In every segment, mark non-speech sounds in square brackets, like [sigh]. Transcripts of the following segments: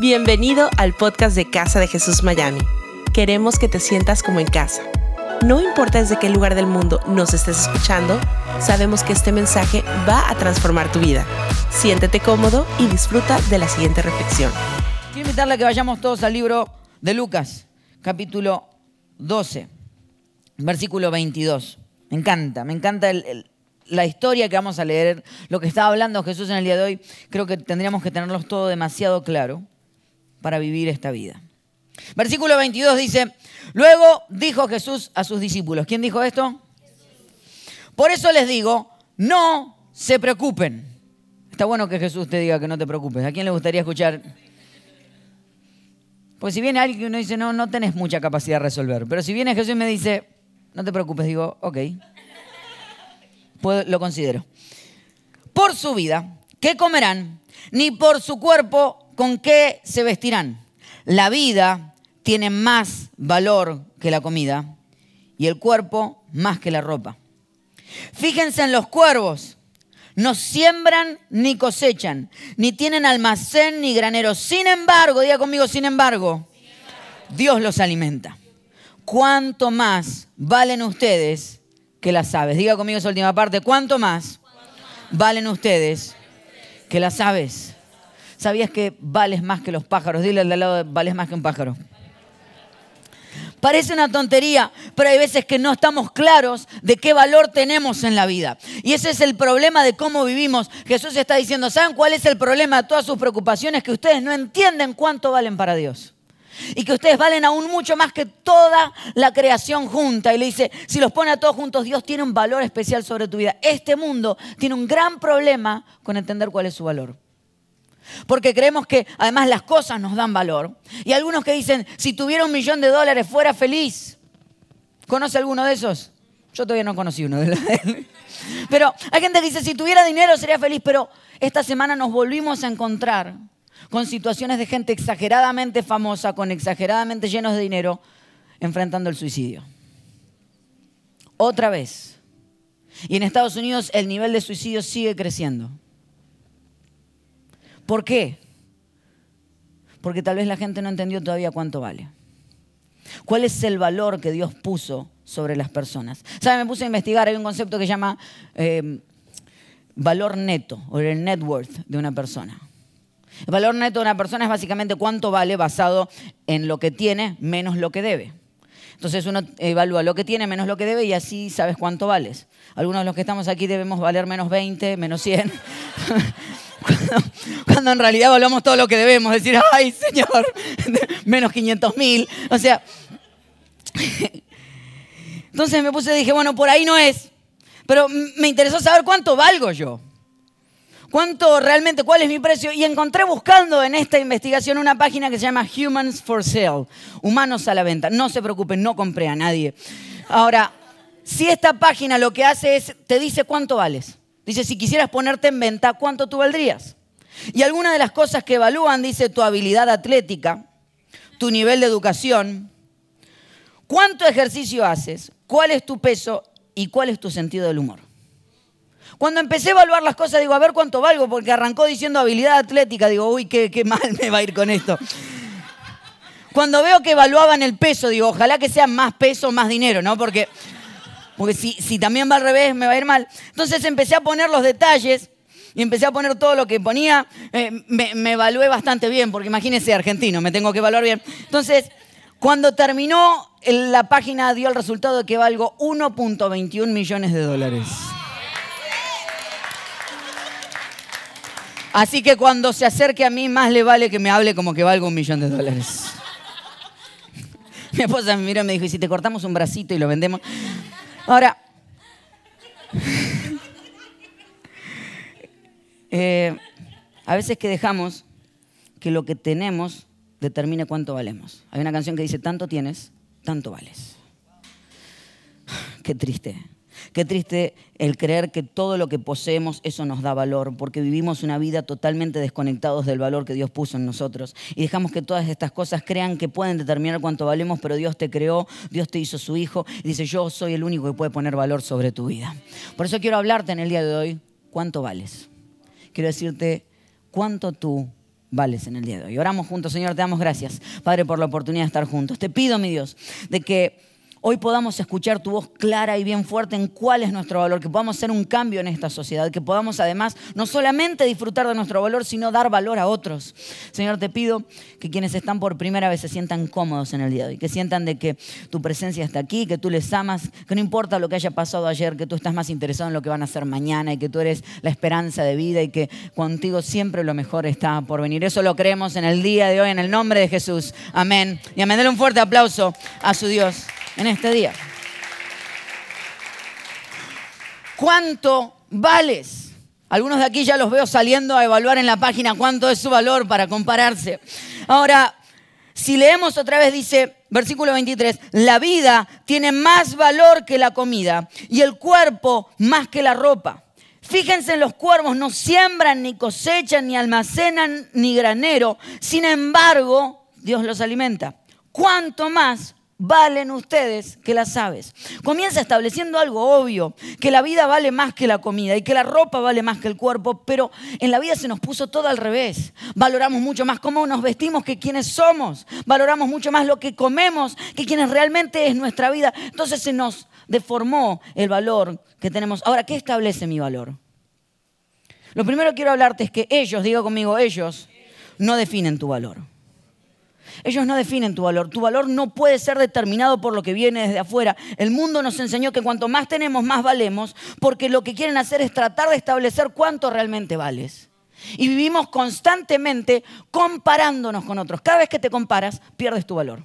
Bienvenido al podcast de Casa de Jesús Miami. Queremos que te sientas como en casa. No importa desde qué lugar del mundo nos estés escuchando, sabemos que este mensaje va a transformar tu vida. Siéntete cómodo y disfruta de la siguiente reflexión. Quiero invitarle a que vayamos todos al libro de Lucas, capítulo 12, versículo 22. Me encanta, me encanta el- el- la historia que vamos a leer, lo que estaba hablando Jesús en el día de hoy. Creo que tendríamos que tenerlos todo demasiado claro para vivir esta vida. Versículo 22 dice, luego dijo Jesús a sus discípulos. ¿Quién dijo esto? Por eso les digo, no se preocupen. Está bueno que Jesús te diga que no te preocupes. ¿A quién le gustaría escuchar? Pues si viene alguien que uno dice, no, no tenés mucha capacidad de resolver. Pero si viene Jesús y me dice, no te preocupes, digo, ok. Lo considero. Por su vida, ¿qué comerán? Ni por su cuerpo, ¿con qué se vestirán? La vida tiene más valor que la comida y el cuerpo más que la ropa. Fíjense en los cuervos. No siembran ni cosechan, ni tienen almacén ni granero. Sin embargo, diga conmigo, sin embargo, Dios los alimenta. ¿Cuánto más valen ustedes que las aves? Diga conmigo esa última parte. ¿Cuánto más valen ustedes que las aves? ¿Sabías que vales más que los pájaros? Dile al lado, vales más que un pájaro. Parece una tontería, pero hay veces que no estamos claros de qué valor tenemos en la vida. Y ese es el problema de cómo vivimos. Jesús está diciendo, ¿saben cuál es el problema de todas sus preocupaciones? Que ustedes no entienden cuánto valen para Dios. Y que ustedes valen aún mucho más que toda la creación junta. Y le dice, si los pone a todos juntos, Dios tiene un valor especial sobre tu vida. Este mundo tiene un gran problema con entender cuál es su valor. Porque creemos que además las cosas nos dan valor. Y algunos que dicen, si tuviera un millón de dólares fuera feliz. ¿Conoce alguno de esos? Yo todavía no conocí uno de los [laughs] Pero hay gente que dice, si tuviera dinero sería feliz. Pero esta semana nos volvimos a encontrar con situaciones de gente exageradamente famosa, con exageradamente llenos de dinero, enfrentando el suicidio. Otra vez. Y en Estados Unidos el nivel de suicidio sigue creciendo. ¿Por qué? Porque tal vez la gente no entendió todavía cuánto vale. ¿Cuál es el valor que Dios puso sobre las personas? ¿Sabe? Me puse a investigar, hay un concepto que se llama eh, valor neto o el net worth de una persona. El valor neto de una persona es básicamente cuánto vale basado en lo que tiene menos lo que debe. Entonces uno evalúa lo que tiene menos lo que debe y así sabes cuánto vales. Algunos de los que estamos aquí debemos valer menos 20, menos 100. [laughs] [laughs] Cuando, en realidad valoramos todo lo que debemos, decir, ay Señor, [laughs] menos 500 mil. O sea, [laughs] entonces me puse dije, bueno, por ahí no es. Pero me interesó saber cuánto valgo yo. ¿Cuánto realmente, cuál es mi precio? Y encontré buscando en esta investigación una página que se llama Humans for Sale, humanos a la venta. No se preocupen, no compré a nadie. Ahora, si esta página lo que hace es, te dice cuánto vales. Dice, si quisieras ponerte en venta, ¿cuánto tú valdrías? Y algunas de las cosas que evalúan, dice, tu habilidad atlética, tu nivel de educación, cuánto ejercicio haces, cuál es tu peso y cuál es tu sentido del humor. Cuando empecé a evaluar las cosas, digo, a ver cuánto valgo, porque arrancó diciendo habilidad atlética, digo, uy, qué, qué mal me va a ir con esto. Cuando veo que evaluaban el peso, digo, ojalá que sea más peso, más dinero, ¿no? Porque, porque si, también va al revés, me va a ir mal. Entonces empecé a poner los detalles y empecé a poner todo lo que ponía. Eh, me, evalué bastante bien, porque imagínense, argentino, me tengo que evaluar bien. Entonces, cuando terminó, la página dio el resultado de que valgo 1.21 millones de dólares. Así que cuando se acerque a mí, más le vale que me hable como que valgo un millón de dólares. [laughs] Mi esposa me miró y me dijo, ¿y si te cortamos un bracito y lo vendemos? Ahora, [laughs] eh, a veces que dejamos que lo que tenemos determine cuánto valemos. Hay una canción que dice, tanto tienes, tanto vales. [sighs] Qué triste. Qué triste el creer que todo lo que poseemos, eso nos da valor, porque vivimos una vida totalmente desconectados del valor que Dios puso en nosotros. Y dejamos que todas estas cosas crean que pueden determinar cuánto valemos, pero Dios te creó, Dios te hizo su hijo, y dice, yo soy el único que puede poner valor sobre tu vida. Por eso quiero hablarte en el día de hoy, ¿cuánto vales? Quiero decirte, ¿cuánto tú vales en el día de hoy. Oramos juntos, Señor, te damos gracias, Padre, por la oportunidad de estar juntos. Te pido, mi Dios, de que hoy podamos escuchar tu voz clara y bien fuerte en cuál es nuestro valor, que podamos hacer un cambio en esta sociedad, que podamos además no solamente disfrutar de nuestro valor, sino dar valor a otros. Señor, te pido que quienes están por primera vez se sientan cómodos en el día de hoy, que sientan de que tu presencia está aquí, que tú les amas, que no importa lo que haya pasado ayer, que tú estás más interesado en lo que van a hacer mañana y que tú eres la esperanza de vida y que contigo siempre lo mejor está por venir. Eso lo creemos en el día de hoy, en el nombre de Jesús. Amén. Y amén. Un fuerte aplauso a su Dios en este día. ¿Cuánto vales? Algunos de aquí ya los veo saliendo a evaluar en la página cuánto es su valor para compararse. Ahora, si leemos otra vez, dice, versículo 23, la vida tiene más valor que la comida y el cuerpo más que la ropa. Fíjense en los cuervos, no siembran, ni cosechan, ni almacenan, ni granero. Sin embargo, Dios los alimenta. ¿Cuánto más valen ustedes que las aves. Comienza estableciendo algo obvio, que la vida vale más que la comida y que la ropa vale más que el cuerpo, pero en la vida se nos puso todo al revés. Valoramos mucho más cómo nos vestimos que quienes somos. Valoramos mucho más lo que comemos que quienes realmente es nuestra vida. Entonces se nos deformó el valor que tenemos. Ahora, ¿qué establece mi valor? Lo primero que quiero hablarte es que ellos, digo conmigo, ellos no definen tu valor. Ellos no definen tu valor. Tu valor no puede ser determinado por lo que viene desde afuera. El mundo nos enseñó que cuanto más tenemos, más valemos, porque lo que quieren hacer es tratar de establecer cuánto realmente vales. Y vivimos constantemente comparándonos con otros. Cada vez que te comparas, pierdes tu valor.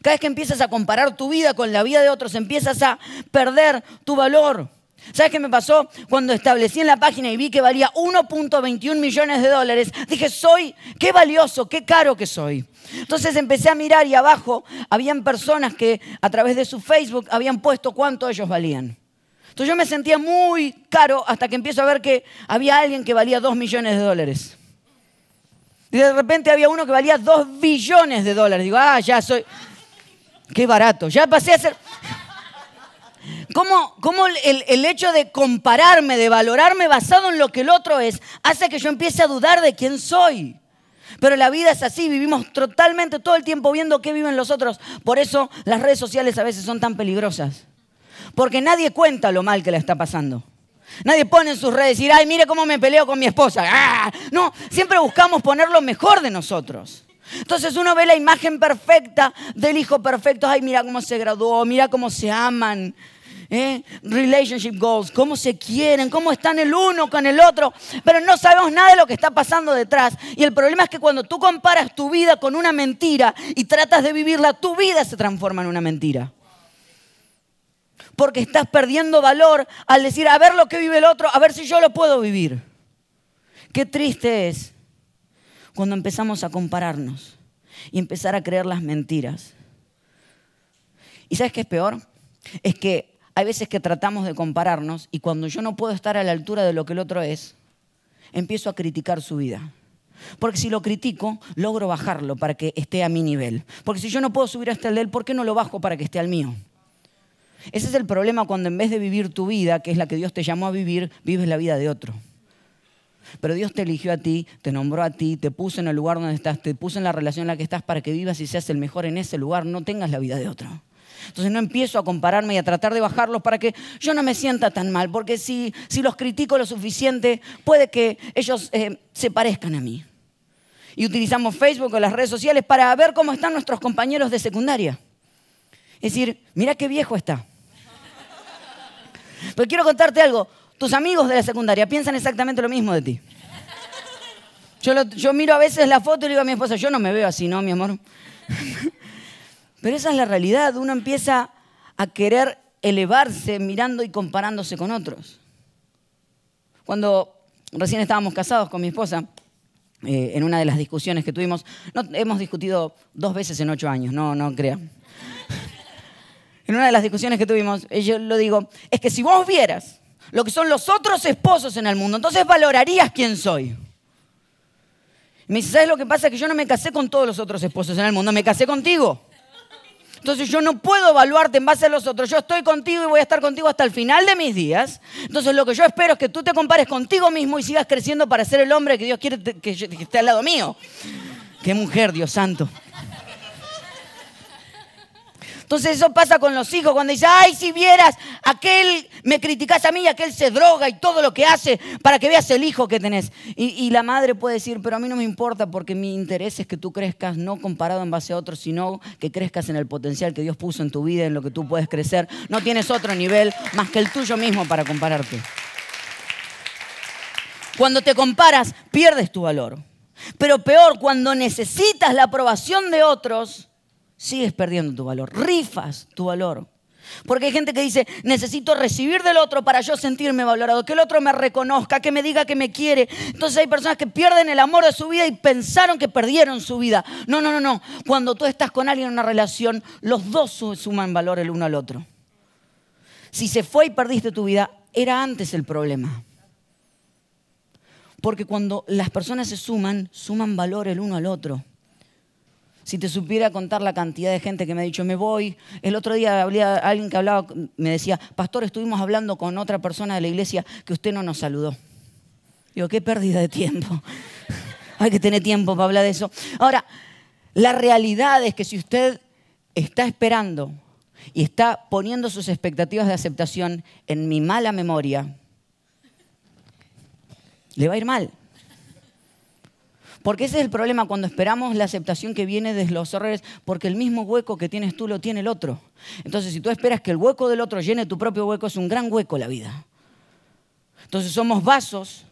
Cada vez que empiezas a comparar tu vida con la vida de otros, empiezas a perder tu valor. ¿Sabes qué me pasó? Cuando establecí en la página y vi que valía 1.21 millones de dólares, dije, soy, qué valioso, qué caro que soy. Entonces empecé a mirar y abajo habían personas que a través de su Facebook habían puesto cuánto ellos valían. Entonces yo me sentía muy caro hasta que empiezo a ver que había alguien que valía 2 millones de dólares. Y de repente había uno que valía 2 billones de dólares. Digo, ah, ya soy... Qué barato. Ya pasé a ser... ¿Cómo, cómo el, el, hecho de compararme, de valorarme basado en lo que el otro es, hace que yo empiece a dudar de quién soy? Pero la vida es así, vivimos totalmente todo el tiempo viendo qué viven los otros. Por eso las redes sociales a veces son tan peligrosas. Porque nadie cuenta lo mal que le está pasando. Nadie pone en sus redes decir, ay, mire cómo me peleo con mi esposa. ¡Ah! No, siempre buscamos poner lo mejor de nosotros. Entonces uno ve la imagen perfecta del hijo perfecto. Ay, mira cómo se graduó, mira cómo se aman. ¿Eh? relationship goals, cómo se quieren, cómo están el uno con el otro, pero no sabemos nada de lo que está pasando detrás. Y el problema es que cuando tú comparas tu vida con una mentira y tratas de vivirla, tu vida se transforma en una mentira. Porque estás perdiendo valor al decir, a ver lo que vive el otro, a ver si yo lo puedo vivir. Qué triste es cuando empezamos a compararnos y empezar a creer las mentiras. ¿Y sabes qué es peor? Es que hay veces que tratamos de compararnos y cuando yo no puedo estar a la altura de lo que el otro es, empiezo a criticar su vida. Porque si lo critico, logro bajarlo para que esté a mi nivel. Porque si yo no puedo subir hasta el de él, ¿por qué no lo bajo para que esté al mío? Ese es el problema cuando en vez de vivir tu vida, que es la que Dios te llamó a vivir, vives la vida de otro. Pero Dios te eligió a ti, te nombró a ti, te puso en el lugar donde estás, te puso en la relación en la que estás para que vivas y seas el mejor en ese lugar, no tengas la vida de otro. Entonces no empiezo a compararme y a tratar de bajarlos para que yo no me sienta tan mal, porque si, si los critico lo suficiente, puede que ellos eh, se parezcan a mí. Y utilizamos Facebook o las redes sociales para ver cómo están nuestros compañeros de secundaria. Es decir, mira qué viejo está. Pero quiero contarte algo. Tus amigos de la secundaria piensan exactamente lo mismo de ti. Yo, yo miro a veces la foto y le digo a mi esposa, yo no me veo así, ¿no, mi amor? [laughs] Pero esa es la realidad. Uno empieza a querer elevarse mirando y comparándose con otros. Cuando recién estábamos casados con mi esposa, eh, en una de las discusiones que tuvimos, no, hemos discutido dos veces en ocho años, no, no crean. [laughs] en una de las discusiones que tuvimos, yo lo digo, es que si vos vieras lo que son los otros esposos en el mundo, entonces valorarías quién soy. me dice, ¿sabes lo que pasa? Que yo no me casé con todos los otros esposos en el mundo, me casé contigo. Entonces yo no puedo evaluarte en base a los otros. Yo estoy contigo y voy a estar contigo hasta el final de mis días. Entonces lo que yo espero es que tú te compares contigo mismo y sigas creciendo para ser el hombre que Dios quiere que esté al lado mío. Qué mujer, Dios santo. Entonces eso pasa con los hijos, cuando dice, ay, si vieras, aquel me criticas a mí, aquel se droga y todo lo que hace para que veas el hijo que tenés. Y, la madre puede decir, pero a mí no me importa porque mi interés es que tú crezcas no comparado en base a otros, sino que crezcas en el potencial que Dios puso en tu vida, en lo que tú puedes crecer. No tienes otro nivel más que el tuyo mismo para compararte. Cuando te comparas, pierdes tu valor. Pero peor, cuando necesitas la aprobación de otros, sigues perdiendo tu valor, rifas tu valor. Porque hay gente que dice, necesito recibir del otro para yo sentirme valorado, que el otro me reconozca, que me diga que me quiere. Entonces hay personas que pierden el amor de su vida y pensaron que perdieron su vida. No, no, no, no. Cuando tú estás con alguien en una relación, los dos suman valor el uno al otro. Si se fue y perdiste tu vida, era antes el problema. Porque cuando las personas se suman, suman valor el uno al otro. Si te supiera contar la cantidad de gente que me ha dicho, me voy. El otro día había alguien que hablaba, me decía, pastor, estuvimos hablando con otra persona de la iglesia que usted no nos saludó. Digo, qué pérdida de tiempo. [laughs] Hay que tener tiempo para hablar de eso. Ahora, la realidad es que si usted está esperando y está poniendo sus expectativas de aceptación en mi mala memoria, le va a ir mal. Porque ese es el problema cuando esperamos la aceptación que viene de los errores, porque el mismo hueco que tienes tú lo tiene el otro. Entonces, si tú esperas que el hueco del otro llene tu propio hueco, es un gran hueco la vida. Entonces somos vasos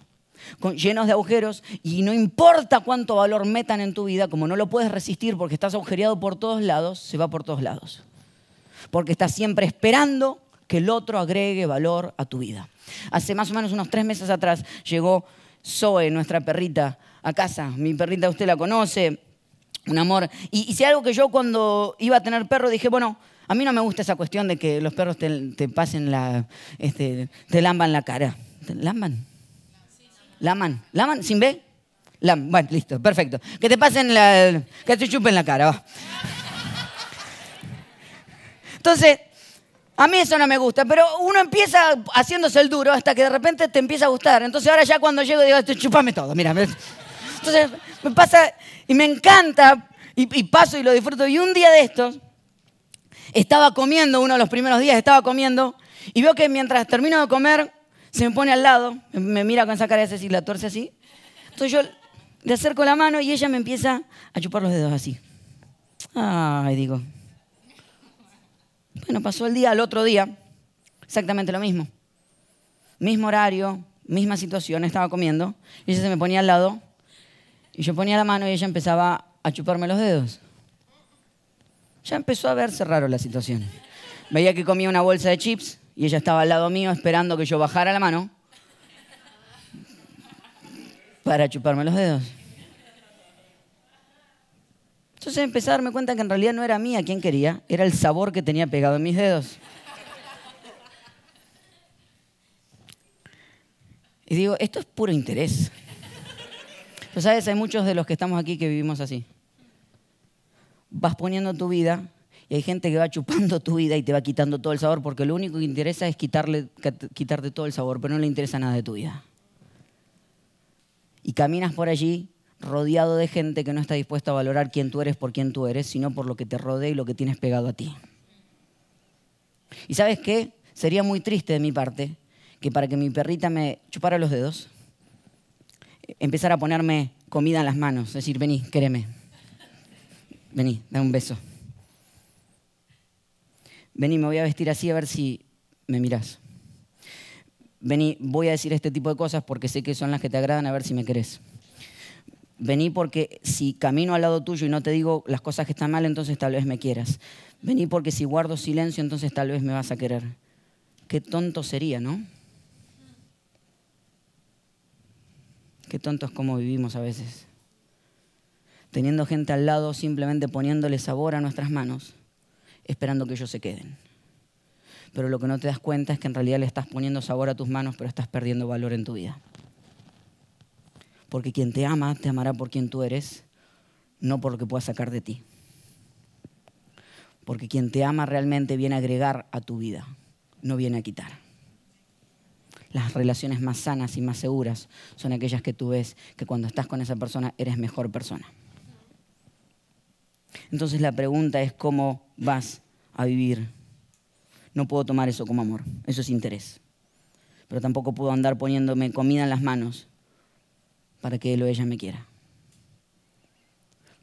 llenos de agujeros y no importa cuánto valor metan en tu vida, como no lo puedes resistir porque estás agujereado por todos lados, se va por todos lados. Porque estás siempre esperando que el otro agregue valor a tu vida. Hace más o menos unos tres meses atrás llegó Zoe, nuestra perrita, a casa. Mi perrita usted la conoce, un amor. Y, si algo que yo cuando iba a tener perro dije, bueno, a mí no me gusta esa cuestión de que los perros te, pasen la, este, te lamban la cara. ¿Te lamban? ¿Laman? ¿Laman? ¿Sin B? Bueno, listo, perfecto. Que te pasen la... que te chupen la cara. Entonces, a mí eso no me gusta, pero uno empieza haciéndose el duro hasta que de repente te empieza a gustar. Entonces ahora ya cuando llego digo, chupame todo, mira. Entonces me pasa y me encanta y, paso y lo disfruto. Y un día de estos, estaba comiendo, uno de los primeros días estaba comiendo, y veo que mientras termino de comer, se me pone al lado, me mira con esa cara de así, la torce así. Entonces yo le acerco la mano y ella me empieza a chupar los dedos así. Ay, digo, bueno, pasó el día, al otro día, exactamente lo mismo. Mismo horario, misma situación, estaba comiendo, y ella se me ponía al lado, y yo ponía la mano y ella empezaba a chuparme los dedos. Ya empezó a verse raro la situación. Veía que comía una bolsa de chips y ella estaba al lado mío esperando que yo bajara la mano para chuparme los dedos. Entonces empecé a darme cuenta que en realidad no era mía quien quería, era el sabor que tenía pegado en mis dedos. Y digo, esto es puro interés. Sabes, hay muchos de los que estamos aquí que vivimos así. Vas poniendo tu vida y hay gente que va chupando tu vida y te va quitando todo el sabor porque lo único que interesa es quitarle, quitarte todo el sabor, pero no le interesa nada de tu vida. Y caminas por allí rodeado de gente que no está dispuesta a valorar quién tú eres por quién tú eres, sino por lo que te rodea y lo que tienes pegado a ti. ¿Y sabes qué? Sería muy triste de mi parte que para que mi perrita me chupara los dedos, empezara a ponerme comida en las manos, es decir, vení, quéreme, vení, dame un beso. Vení, me voy a vestir así a ver si me mirás. Vení, voy a decir este tipo de cosas porque sé que son las que te agradan a ver si me querés. Vení porque si camino al lado tuyo y no te digo las cosas que están mal, entonces tal vez me quieras. Vení porque si guardo silencio, entonces tal vez me vas a querer. Qué tonto sería, ¿no? Qué tonto es como vivimos a veces. Teniendo gente al lado, simplemente poniéndole sabor a nuestras manos, esperando que ellos se queden. Pero lo que no te das cuenta es que en realidad le estás poniendo sabor a tus manos, pero estás perdiendo valor en tu vida. Porque quien te ama, te amará por quien tú eres, no por lo que pueda sacar de ti. Porque quien te ama realmente viene a agregar a tu vida, no viene a quitar. Las relaciones más sanas y más seguras son aquellas que tú ves que cuando estás con esa persona eres mejor persona. Entonces la pregunta es cómo vas a vivir. No puedo tomar eso como amor, eso es interés. Pero tampoco puedo andar poniéndome comida en las manos para que él o ella me quiera.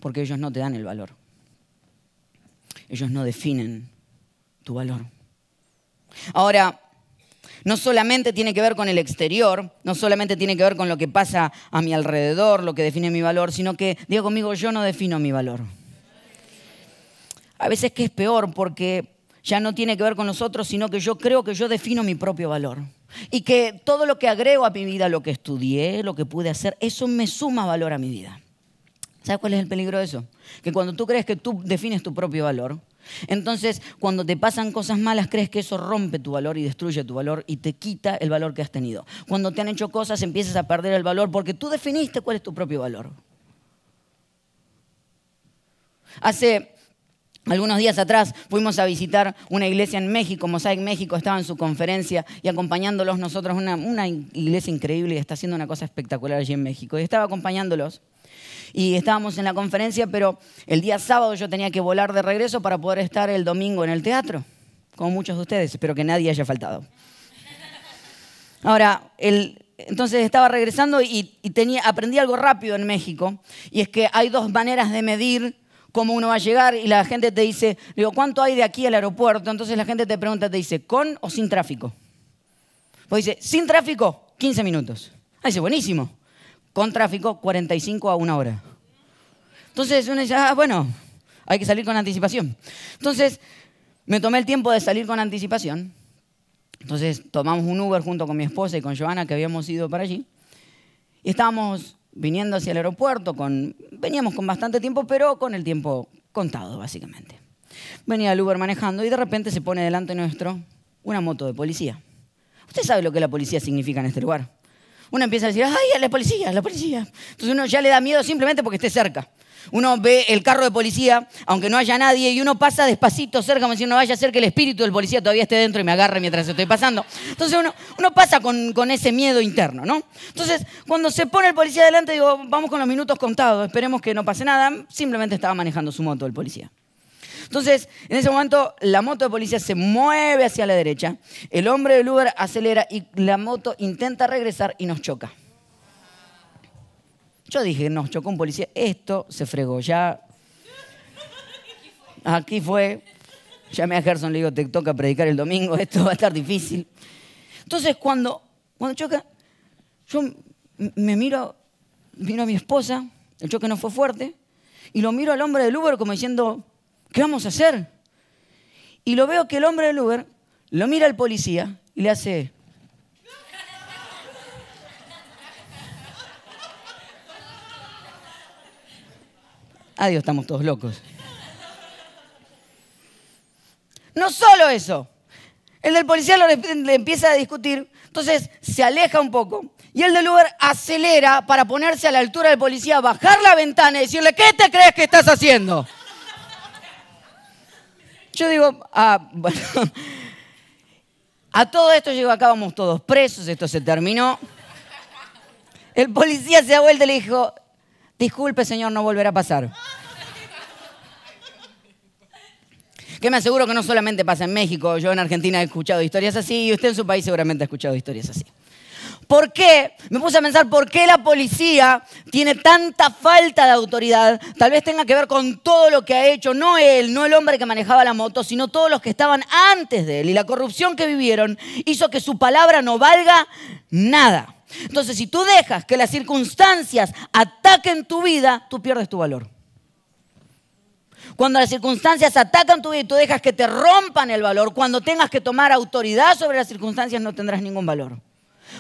Porque ellos no te dan el valor. Ellos no definen tu valor. Ahora, no solamente tiene que ver con el exterior, no solamente tiene que ver con lo que pasa a mi alrededor, lo que define mi valor, sino que, digo conmigo, yo no defino mi valor. A veces que es peor porque ya no tiene que ver con nosotros, sino que yo creo que yo defino mi propio valor. Y que todo lo que agrego a mi vida, lo que estudié, lo que pude hacer, eso me suma valor a mi vida. ¿Sabes cuál es el peligro de eso? Que cuando tú crees que tú defines tu propio valor, entonces cuando te pasan cosas malas crees que eso rompe tu valor y destruye tu valor y te quita el valor que has tenido. Cuando te han hecho cosas empiezas a perder el valor porque tú definiste cuál es tu propio valor. Hace algunos días atrás fuimos a visitar una iglesia en México, Mosaic México, estaba en su conferencia y acompañándolos nosotros, una, una iglesia increíble y está haciendo una cosa espectacular allí en México. Y estaba acompañándolos y estábamos en la conferencia, pero el día sábado yo tenía que volar de regreso para poder estar el domingo en el teatro, como muchos de ustedes, espero que nadie haya faltado. Ahora, entonces estaba regresando y, aprendí algo rápido en México, y es que hay dos maneras de medir cómo uno va a llegar y la gente te dice, digo, ¿cuánto hay de aquí al aeropuerto? Entonces la gente te pregunta, te dice, ¿con o sin tráfico? Pues dice, sin tráfico, 15 minutos. Ah, dice, buenísimo. Con tráfico, 45 a una hora. Entonces uno dice, ah, bueno, hay que salir con anticipación. Entonces me tomé el tiempo de salir con anticipación. Entonces tomamos un Uber junto con mi esposa y con Joana, que habíamos ido para allí. Y estábamos viniendo hacia el aeropuerto, con, veníamos con bastante tiempo, pero con el tiempo contado, básicamente. Venía el Uber manejando y de repente se pone delante nuestro una moto de policía. Usted sabe lo que la policía significa en este lugar. Uno empieza a decir, ay, la policía, la policía. Entonces uno ya le da miedo simplemente porque esté cerca. Uno ve el carro de policía, aunque no haya nadie, y uno pasa despacito cerca, como si no vaya a ser que el espíritu del policía todavía esté dentro y me agarre mientras estoy pasando. Entonces uno, pasa con, ese miedo interno, ¿no? Entonces, cuando se pone el policía delante, digo, vamos con los minutos contados, esperemos que no pase nada. Simplemente estaba manejando su moto el policía. Entonces, en ese momento, la moto de policía se mueve hacia la derecha, el hombre del Uber acelera y la moto intenta regresar y nos choca. Yo dije, nos chocó un policía, esto se fregó, ya. Aquí fue. Llamé a Gerson, le digo, te toca predicar el domingo, [laughs] esto va a estar difícil. Entonces, cuando, cuando choca, yo me miro, miro a mi esposa, el choque no fue fuerte, y lo miro al hombre del Uber como diciendo, ¿qué vamos a hacer? Y lo veo que el hombre del Uber lo mira al policía y le hace, Adiós, estamos todos locos. No solo eso. El del policía le empieza a discutir, entonces se aleja un poco y el del Uber acelera para ponerse a la altura del policía, bajar la ventana y decirle, ¿qué te crees que estás haciendo? Yo digo, ah, [laughs] bueno, a todo esto llegó, acá vamos todos presos, esto se terminó. El policía se ha vuelto y le dijo, disculpe señor, no volverá a pasar. Que me aseguro que no solamente pasa en México, yo en Argentina he escuchado historias así y usted en su país seguramente ha escuchado historias así. ¿Por qué? Me puse a pensar por qué la policía tiene tanta falta de autoridad. Tal vez tenga que ver con todo lo que ha hecho, no él, no el hombre que manejaba la moto, sino todos los que estaban antes de él. Y la corrupción que vivieron hizo que su palabra no valga nada. Entonces, si tú dejas que las circunstancias ataquen tu vida, tú pierdes tu valor. Cuando las circunstancias atacan tu vida y tú dejas que te rompan el valor, cuando tengas que tomar autoridad sobre las circunstancias, no tendrás ningún valor.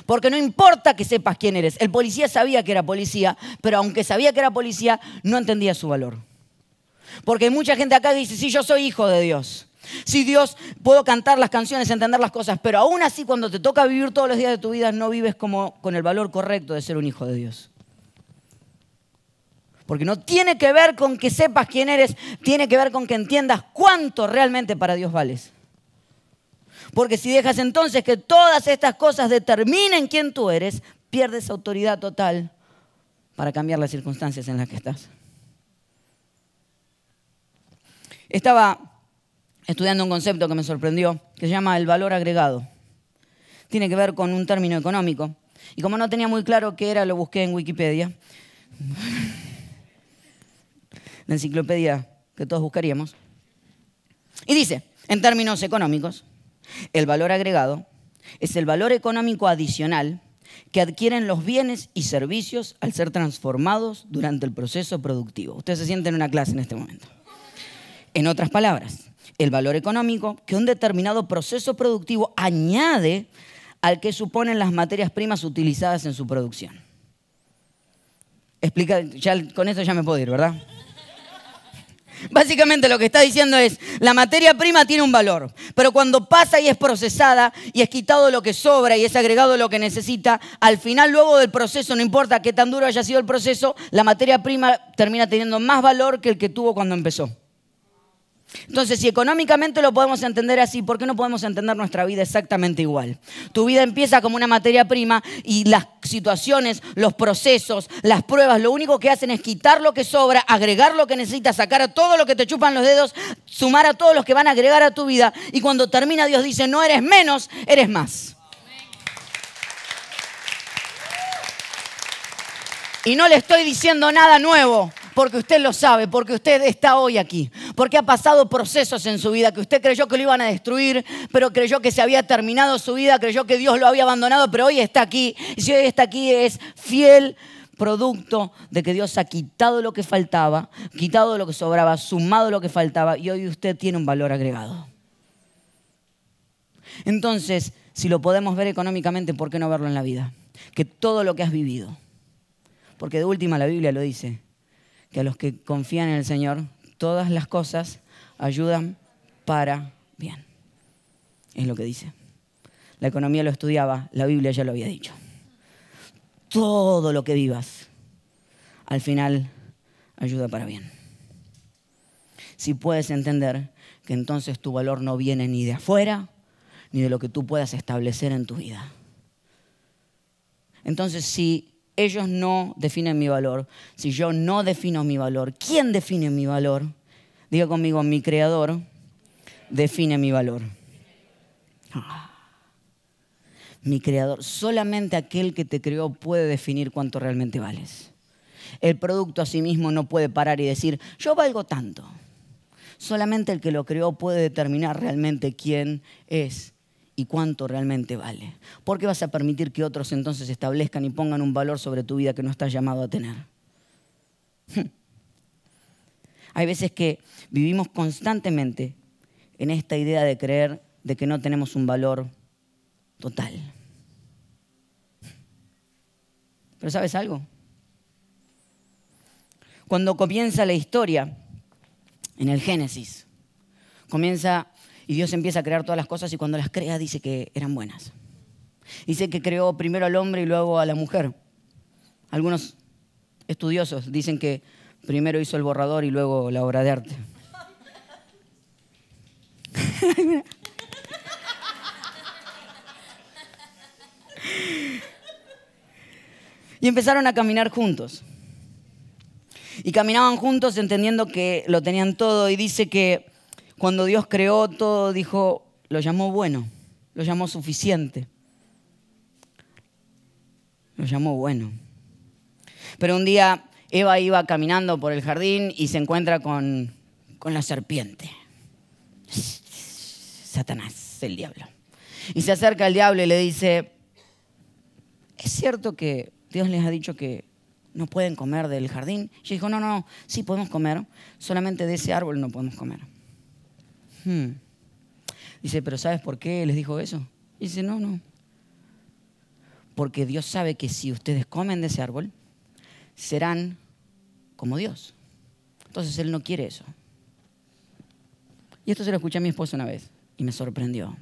Porque no importa que sepas quién eres. El policía sabía que era policía, pero aunque sabía que era policía, no entendía su valor. Porque hay mucha gente acá que dice, sí, yo soy hijo de Dios. Sí, Dios, puedo cantar las canciones, entender las cosas, pero aún así cuando te toca vivir todos los días de tu vida, no vives como con el valor correcto de ser un hijo de Dios. Porque no tiene que ver con que sepas quién eres, tiene que ver con que entiendas cuánto realmente para Dios vales. Porque si dejas entonces que todas estas cosas determinen quién tú eres, pierdes autoridad total para cambiar las circunstancias en las que estás. Estaba estudiando un concepto que me sorprendió, que se llama el valor agregado. Tiene que ver con un término económico. Y como no tenía muy claro qué era, lo busqué en Wikipedia. La enciclopedia que todos buscaríamos. Y dice, en términos económicos, el valor agregado es el valor económico adicional que adquieren los bienes y servicios al ser transformados durante el proceso productivo. Ustedes se sienten en una clase en este momento. En otras palabras, el valor económico que un determinado proceso productivo añade al que suponen las materias primas utilizadas en su producción. Explica, con eso ya me puedo ir, ¿verdad? Básicamente lo que está diciendo es, la materia prima tiene un valor, pero cuando pasa y es procesada y es quitado lo que sobra y es agregado lo que necesita, al final luego del proceso, no importa qué tan duro haya sido el proceso, la materia prima termina teniendo más valor que el que tuvo cuando empezó. Entonces, si económicamente lo podemos entender así, ¿por qué no podemos entender nuestra vida exactamente igual? Tu vida empieza como una materia prima y las situaciones, los procesos, las pruebas, lo único que hacen es quitar lo que sobra, agregar lo que necesitas, sacar a todo lo que te chupan los dedos, sumar a todos los que van a agregar a tu vida y cuando termina Dios dice, no eres menos, eres más. Y no le estoy diciendo nada nuevo, porque usted lo sabe, porque usted está hoy aquí, porque ha pasado procesos en su vida que usted creyó que lo iban a destruir, pero creyó que se había terminado su vida, creyó que Dios lo había abandonado, pero hoy está aquí. Y si hoy está aquí es fiel producto de que Dios ha quitado lo que faltaba, quitado lo que sobraba, sumado lo que faltaba y hoy usted tiene un valor agregado. Entonces, si lo podemos ver económicamente, ¿por qué no verlo en la vida? Que todo lo que has vivido, porque de última la Biblia lo dice, que a los que confían en el Señor, todas las cosas ayudan para bien. Es lo que dice. La economía lo estudiaba, la Biblia ya lo había dicho. Todo lo que vivas, al final, ayuda para bien. Si puedes entender que entonces tu valor no viene ni de afuera, ni de lo que tú puedas establecer en tu vida. Entonces, si ellos no definen mi valor, si yo no defino mi valor, ¿quién define mi valor? Diga conmigo, mi creador define mi valor. Mi creador, solamente aquel que te creó puede definir cuánto realmente vales. El producto a sí mismo no puede parar y decir, yo valgo tanto. Solamente el que lo creó puede determinar realmente quién es y cuánto realmente vale. ¿Por qué vas a permitir que otros entonces establezcan y pongan un valor sobre tu vida que no estás llamado a tener? [laughs] Hay veces que vivimos constantemente en esta idea de creer de que no tenemos un valor total. Pero ¿sabes algo? Cuando comienza la historia en el Génesis, comienza y Dios empieza a crear todas las cosas y cuando las crea dice que eran buenas. Dice que creó primero al hombre y luego a la mujer. Algunos estudiosos dicen que primero hizo el borrador y luego la obra de arte. [laughs] y empezaron a caminar juntos. Y caminaban juntos entendiendo que lo tenían todo y dice que cuando Dios creó todo, dijo, lo llamó bueno, lo llamó suficiente. Lo llamó bueno. Pero un día Eva iba caminando por el jardín y se encuentra con, con la serpiente. Satanás, el diablo. Y se acerca al diablo y le dice, ¿es cierto que Dios les ha dicho que no pueden comer del jardín? Y dijo, no, no, sí podemos comer, solamente de ese árbol no podemos comer. Hmm. Dice, pero ¿sabes por qué les dijo eso? dice, no, no. Porque Dios sabe que si ustedes comen de ese árbol, serán como Dios. Entonces Él no quiere eso. Y esto se lo escuché a mi esposa una vez y me sorprendió.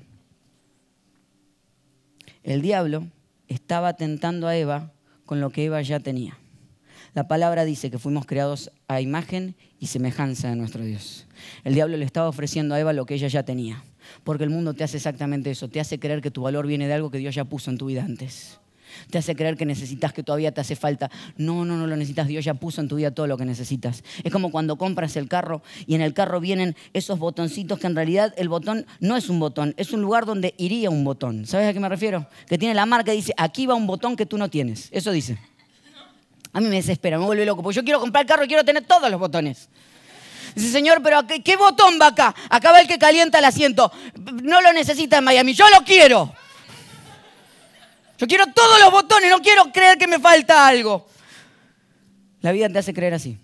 El diablo estaba tentando a Eva con lo que Eva ya tenía. La palabra dice que fuimos creados a imagen y semejanza de nuestro Dios. El diablo le estaba ofreciendo a Eva lo que ella ya tenía. Porque el mundo te hace exactamente eso. Te hace creer que tu valor viene de algo que Dios ya puso en tu vida antes. Te hace creer que necesitas, que todavía te hace falta. No, no, no lo necesitas. Dios ya puso en tu vida todo lo que necesitas. Es como cuando compras el carro y en el carro vienen esos botoncitos que en realidad el botón no es un botón, es un lugar donde iría un botón. ¿Sabes a qué me refiero? Que tiene la marca y dice, aquí va un botón que tú no tienes. Eso dice. A mí me desespera, me vuelve loco, porque yo quiero comprar el carro y quiero tener todos los botones. Dice, Señor, pero ¿qué, botón va acá? Acá va el que calienta el asiento. No lo necesita en Miami, yo lo quiero. Yo quiero todos los botones, no quiero creer que me falta algo. La vida te hace creer así.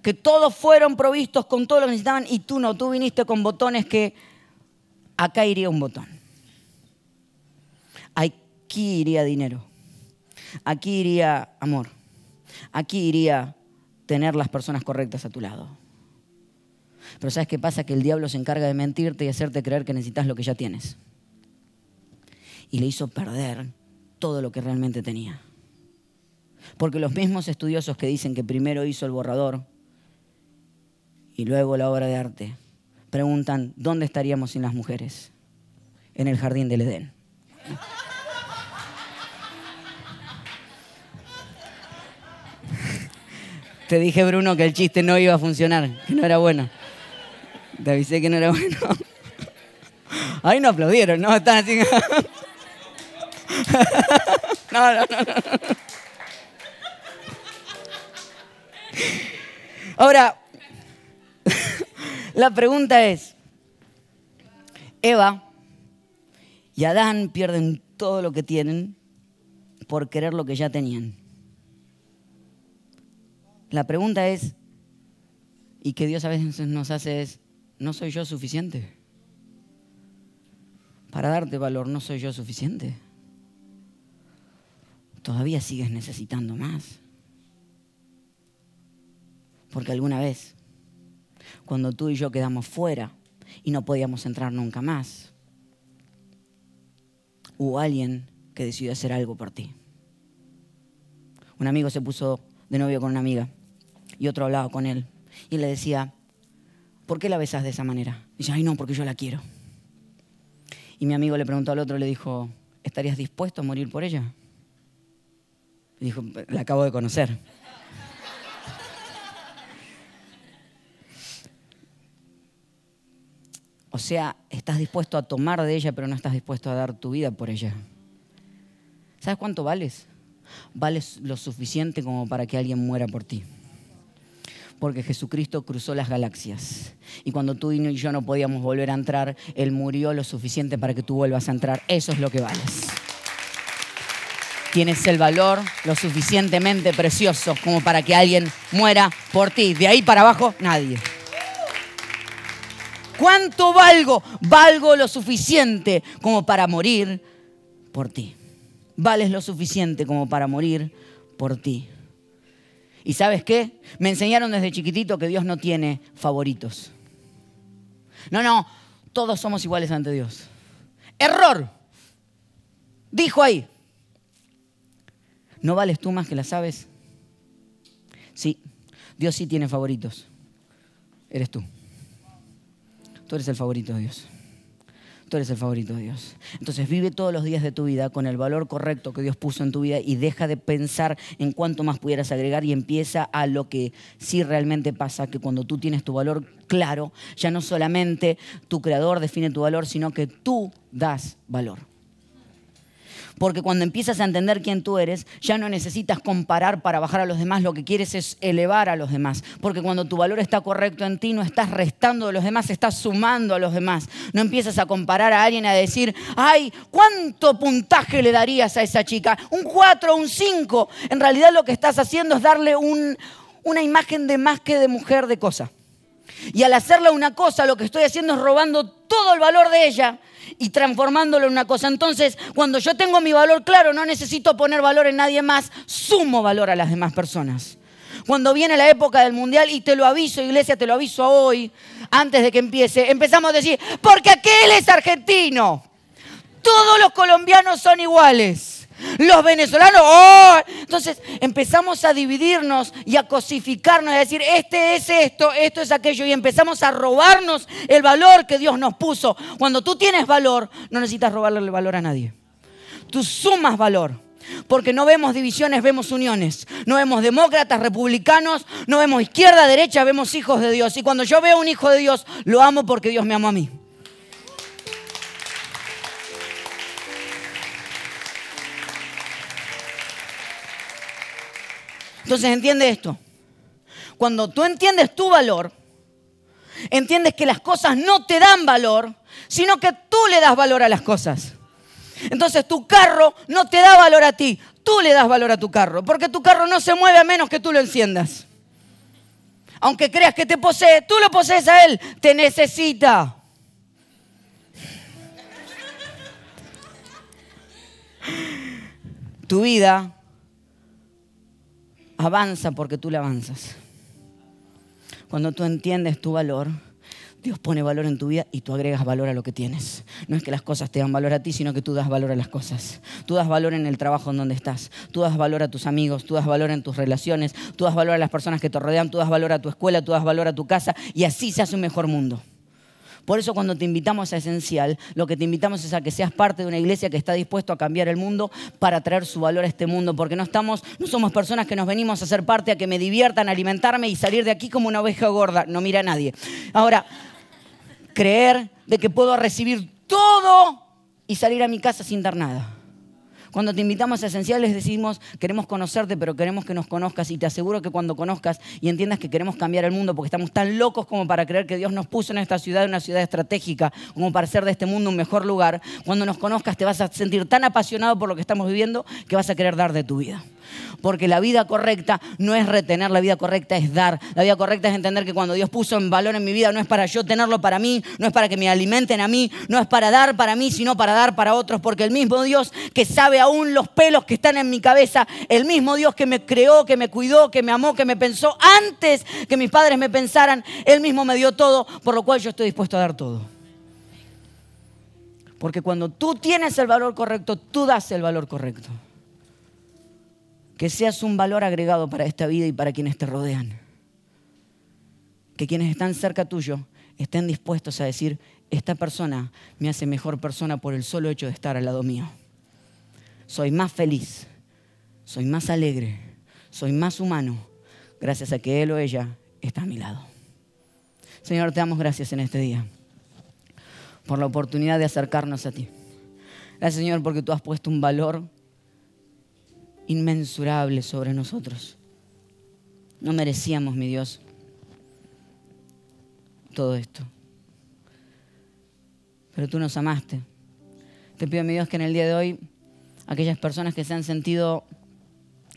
Que todos fueron provistos con todo lo que necesitaban y tú no, tú viniste con botones que acá iría un botón. Aquí iría dinero Aquí iría amor. Aquí iría tener las personas correctas a tu lado. Pero ¿sabes qué pasa? Que el diablo se encarga de mentirte y hacerte creer que necesitas lo que ya tienes. Y le hizo perder todo lo que realmente tenía. Porque los mismos estudiosos que dicen que primero hizo el borrador y luego la obra de arte, preguntan, ¿dónde estaríamos sin las mujeres? En el jardín del Edén. Te dije, Bruno, que el chiste no iba a funcionar, que no era bueno. Te avisé que no era bueno. Ahí no aplaudieron, ¿no? Están así. No, no, no, no. Ahora, la pregunta es, Eva y Adán pierden todo lo que tienen por querer lo que ya tenían. La pregunta es, y que Dios a veces nos hace es, ¿no soy yo suficiente? Para darte valor, ¿no soy yo suficiente? Todavía sigues necesitando más. Porque alguna vez, cuando tú y yo quedamos fuera y no podíamos entrar nunca más, hubo alguien que decidió hacer algo por ti. Un amigo se puso de novio con una amiga y otro hablaba con él y le decía, ¿por qué la besas de esa manera? Y dice, ay no, porque yo la quiero. Y mi amigo le preguntó al otro, le dijo, ¿estarías dispuesto a morir por ella? Y dijo, la acabo de conocer. O sea, estás dispuesto a tomar de ella, pero no estás dispuesto a dar tu vida por ella. ¿Sabes cuánto vales? Vales lo suficiente como para que alguien muera por ti porque Jesucristo cruzó las galaxias. Y cuando tú y yo no podíamos volver a entrar, Él murió lo suficiente para que tú vuelvas a entrar. Eso es lo que vales. Tienes el valor lo suficientemente precioso como para que alguien muera por ti. De ahí para abajo, nadie. ¿Cuánto valgo? Valgo lo suficiente como para morir por ti. Vales lo suficiente como para morir por ti. ¿Y sabes qué? Me enseñaron desde chiquitito que Dios no tiene favoritos. No, no, todos somos iguales ante Dios. Error. Dijo ahí. ¿No vales tú más que las aves? Sí, Dios sí tiene favoritos. Eres tú. Tú eres el favorito de Dios eres el favorito de Dios. Entonces vive todos los días de tu vida con el valor correcto que Dios puso en tu vida y deja de pensar en cuánto más pudieras agregar y empieza a lo que sí realmente pasa, que cuando tú tienes tu valor claro, ya no solamente tu creador define tu valor, sino que tú das valor. Porque cuando empiezas a entender quién tú eres, ya no necesitas comparar para bajar a los demás, lo que quieres es elevar a los demás. Porque cuando tu valor está correcto en ti, no estás restando de los demás, estás sumando a los demás. No empiezas a comparar a alguien a decir, ay, ¿cuánto puntaje le darías a esa chica? ¿Un 4 o un 5? En realidad lo que estás haciendo es darle una imagen de más que de mujer de cosa. Y al hacerle una cosa, lo que estoy haciendo es robando todo el valor de ella y transformándolo en una cosa. Entonces, cuando yo tengo mi valor claro, no necesito poner valor en nadie más, sumo valor a las demás personas. Cuando viene la época del mundial, y te lo aviso, iglesia, te lo aviso hoy, antes de que empiece, empezamos a decir, porque aquel es argentino. Todos los colombianos son iguales. Los venezolanos, ¡oh! Entonces empezamos a dividirnos y a cosificarnos y a decir, este es esto, esto es aquello. Y empezamos a robarnos el valor que Dios nos puso. Cuando tú tienes valor, no necesitas robarle el valor a nadie. Tú sumas valor. Porque no vemos divisiones, vemos uniones. No vemos demócratas, republicanos, no vemos izquierda, derecha, vemos hijos de Dios. Y cuando yo veo un hijo de Dios, lo amo porque Dios me amó a mí. Entonces entiende esto. Cuando tú entiendes tu valor, entiendes que las cosas no te dan valor, sino que tú le das valor a las cosas. Entonces tu carro no te da valor a ti, tú le das valor a tu carro, porque tu carro no se mueve a menos que tú lo enciendas. Aunque creas que te posee, tú lo posees a él, te necesita. Tu vida avanza porque tú le avanzas. Cuando tú entiendes tu valor, Dios pone valor en tu vida y tú agregas valor a lo que tienes. No es que las cosas te dan valor a ti, sino que tú das valor a las cosas. Tú das valor en el trabajo en donde estás. Tú das valor a tus amigos, tú das valor en tus relaciones, tú das valor a las personas que te rodean, tú das valor a tu escuela, tú das valor a tu casa y así se hace un mejor mundo. Por eso cuando te invitamos a Esencial, lo que te invitamos es a que seas parte de una iglesia que está dispuesto a cambiar el mundo para traer su valor a este mundo, porque no estamos, no somos personas que nos venimos a ser parte, a que me diviertan, a alimentarme y salir de aquí como una oveja gorda. No mira a nadie. Ahora, creer de que puedo recibir todo y salir a mi casa sin dar nada. Cuando te invitamos a Esenciales decimos, queremos conocerte, pero queremos que nos conozcas y te aseguro que cuando conozcas y entiendas que queremos cambiar el mundo, porque estamos tan locos como para creer que Dios nos puso en esta ciudad, una ciudad estratégica, como para hacer de este mundo un mejor lugar, cuando nos conozcas te vas a sentir tan apasionado por lo que estamos viviendo que vas a querer dar de tu vida. Porque la vida correcta no es retener, la vida correcta es dar. La vida correcta es entender que cuando Dios puso en valor en mi vida no es para yo tenerlo para mí, no es para que me alimenten a mí, no es para dar para mí, sino para dar para otros. Porque el mismo Dios que sabe aún los pelos que están en mi cabeza, el mismo Dios que me creó, que me cuidó, que me amó, que me pensó antes que mis padres me pensaran, Él mismo me dio todo, por lo cual yo estoy dispuesto a dar todo. Porque cuando tú tienes el valor correcto, tú das el valor correcto que seas un valor agregado para esta vida y para quienes te rodean. Que quienes están cerca tuyo estén dispuestos a decir, esta persona me hace mejor persona por el solo hecho de estar al lado mío. Soy más feliz, soy más alegre, soy más humano, gracias a que él o ella está a mi lado. Señor, te damos gracias en este día por la oportunidad de acercarnos a ti. Gracias, Señor, porque tú has puesto un valor inmensurable sobre nosotros. No merecíamos, mi Dios, todo esto. Pero tú nos amaste. Te pido, mi Dios, que en el día de hoy aquellas personas que se han sentido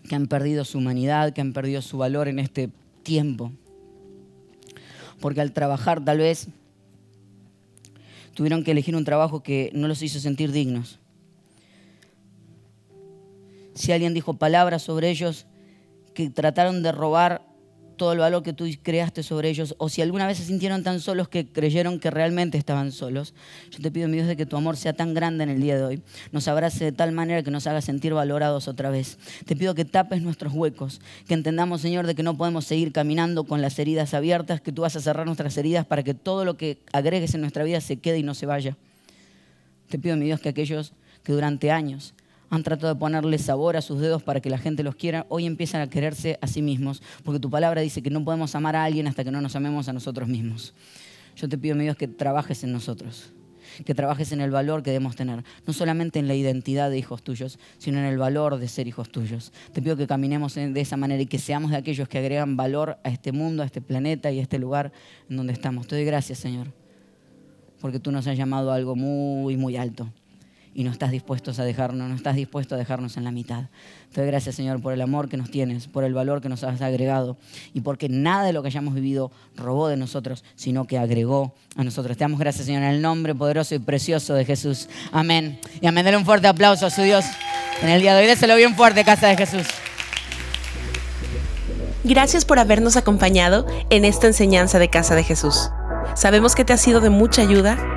que han perdido su humanidad, que han perdido su valor en este tiempo, porque al trabajar tal vez tuvieron que elegir un trabajo que no los hizo sentir dignos si alguien dijo palabras sobre ellos que trataron de robar todo el valor que tú creaste sobre ellos, o si alguna vez se sintieron tan solos que creyeron que realmente estaban solos, yo te pido, mi Dios, de que tu amor sea tan grande en el día de hoy, nos abrace de tal manera que nos haga sentir valorados otra vez. Te pido que tapes nuestros huecos, que entendamos, Señor, de que no podemos seguir caminando con las heridas abiertas, que tú vas a cerrar nuestras heridas para que todo lo que agregues en nuestra vida se quede y no se vaya. Te pido, mi Dios, que aquellos que durante años han tratado de ponerle sabor a sus dedos para que la gente los quiera, hoy empiezan a quererse a sí mismos, porque tu palabra dice que no podemos amar a alguien hasta que no nos amemos a nosotros mismos. Yo te pido, mi Dios, que trabajes en nosotros, que trabajes en el valor que debemos tener, no solamente en la identidad de hijos tuyos, sino en el valor de ser hijos tuyos. Te pido que caminemos de esa manera y que seamos de aquellos que agregan valor a este mundo, a este planeta y a este lugar en donde estamos. Te doy gracias, Señor, porque tú nos has llamado a algo muy, muy alto y no estás dispuesto a dejarnos, no estás dispuesto a dejarnos en la mitad. Te doy gracias, Señor, por el amor que nos tienes, por el valor que nos has agregado y porque nada de lo que hayamos vivido robó de nosotros, sino que agregó a nosotros. Te damos gracias, Señor, en el nombre poderoso y precioso de Jesús. Amén. Y amén. Dale un fuerte aplauso a su Dios en el día de hoy. Déselo bien fuerte, casa de Jesús. Gracias por habernos acompañado en esta enseñanza de Casa de Jesús. Sabemos que te ha sido de mucha ayuda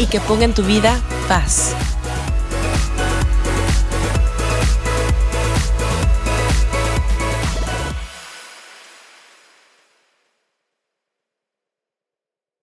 y que ponga en tu vida paz.